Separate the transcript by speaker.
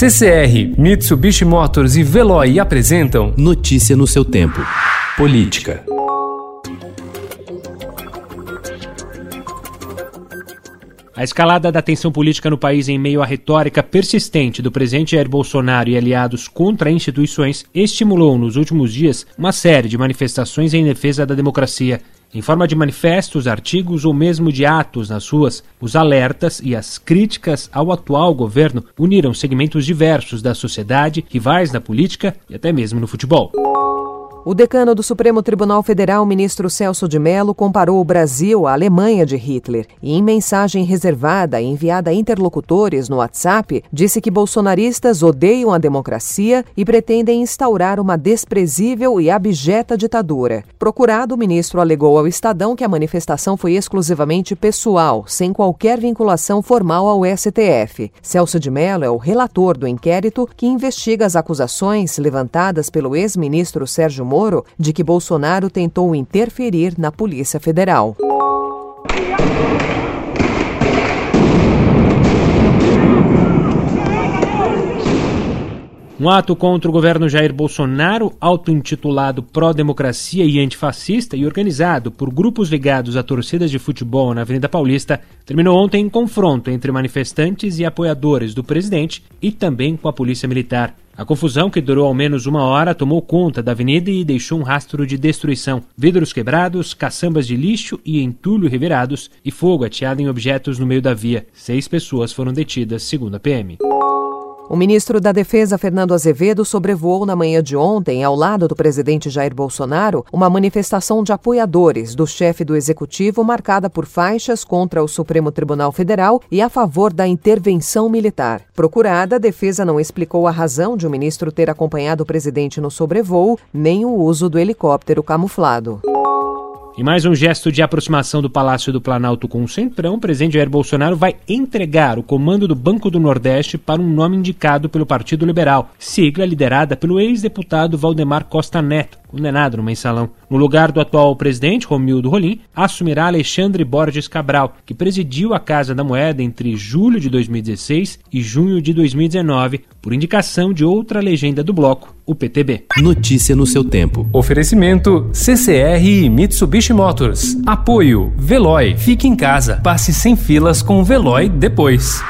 Speaker 1: CCR, Mitsubishi Motors e Veloy apresentam
Speaker 2: Notícia no seu tempo. Política.
Speaker 3: A escalada da tensão política no país em meio à retórica persistente do presidente Jair Bolsonaro e aliados contra instituições estimulou nos últimos dias uma série de manifestações em defesa da democracia. Em forma de manifestos, artigos ou mesmo de atos nas ruas, os alertas e as críticas ao atual governo uniram segmentos diversos da sociedade, rivais na política e até mesmo no futebol.
Speaker 4: O decano do Supremo Tribunal Federal, ministro Celso de Mello, comparou o Brasil à Alemanha de Hitler e, em mensagem reservada enviada a interlocutores no WhatsApp, disse que bolsonaristas odeiam a democracia e pretendem instaurar uma desprezível e abjeta ditadura. Procurado, o ministro alegou ao Estadão que a manifestação foi exclusivamente pessoal, sem qualquer vinculação formal ao STF. Celso de Mello é o relator do inquérito que investiga as acusações levantadas pelo ex-ministro Sérgio Moro de que Bolsonaro tentou interferir na Polícia Federal.
Speaker 3: Um ato contra o governo Jair Bolsonaro, auto-intitulado pró-democracia e antifascista e organizado por grupos ligados a torcidas de futebol na Avenida Paulista, terminou ontem em confronto entre manifestantes e apoiadores do presidente e também com a Polícia Militar. A confusão, que durou ao menos uma hora, tomou conta da avenida e deixou um rastro de destruição. Vidros quebrados, caçambas de lixo e entulho revirados e fogo ateado em objetos no meio da via. Seis pessoas foram detidas, segundo a PM.
Speaker 4: O ministro da Defesa, Fernando Azevedo, sobrevoou na manhã de ontem, ao lado do presidente Jair Bolsonaro, uma manifestação de apoiadores do chefe do executivo marcada por faixas contra o Supremo Tribunal Federal e a favor da intervenção militar. Procurada, a defesa não explicou a razão de o ministro ter acompanhado o presidente no sobrevoo, nem o uso do helicóptero camuflado.
Speaker 3: Em mais um gesto de aproximação do Palácio do Planalto com o Centrão, o presidente Jair Bolsonaro vai entregar o comando do Banco do Nordeste para um nome indicado pelo Partido Liberal, sigla liderada pelo ex-deputado Valdemar Costa Neto, condenado no mensalão. No lugar do atual presidente, Romildo Rolim, assumirá Alexandre Borges Cabral, que presidiu a Casa da Moeda entre julho de 2016 e junho de 2019, por indicação de outra legenda do bloco, o PTB.
Speaker 2: Notícia no seu tempo.
Speaker 1: Oferecimento CCR e Mitsubishi Motors. Apoio Veloy. Fique em casa. Passe sem filas com o Veloy depois.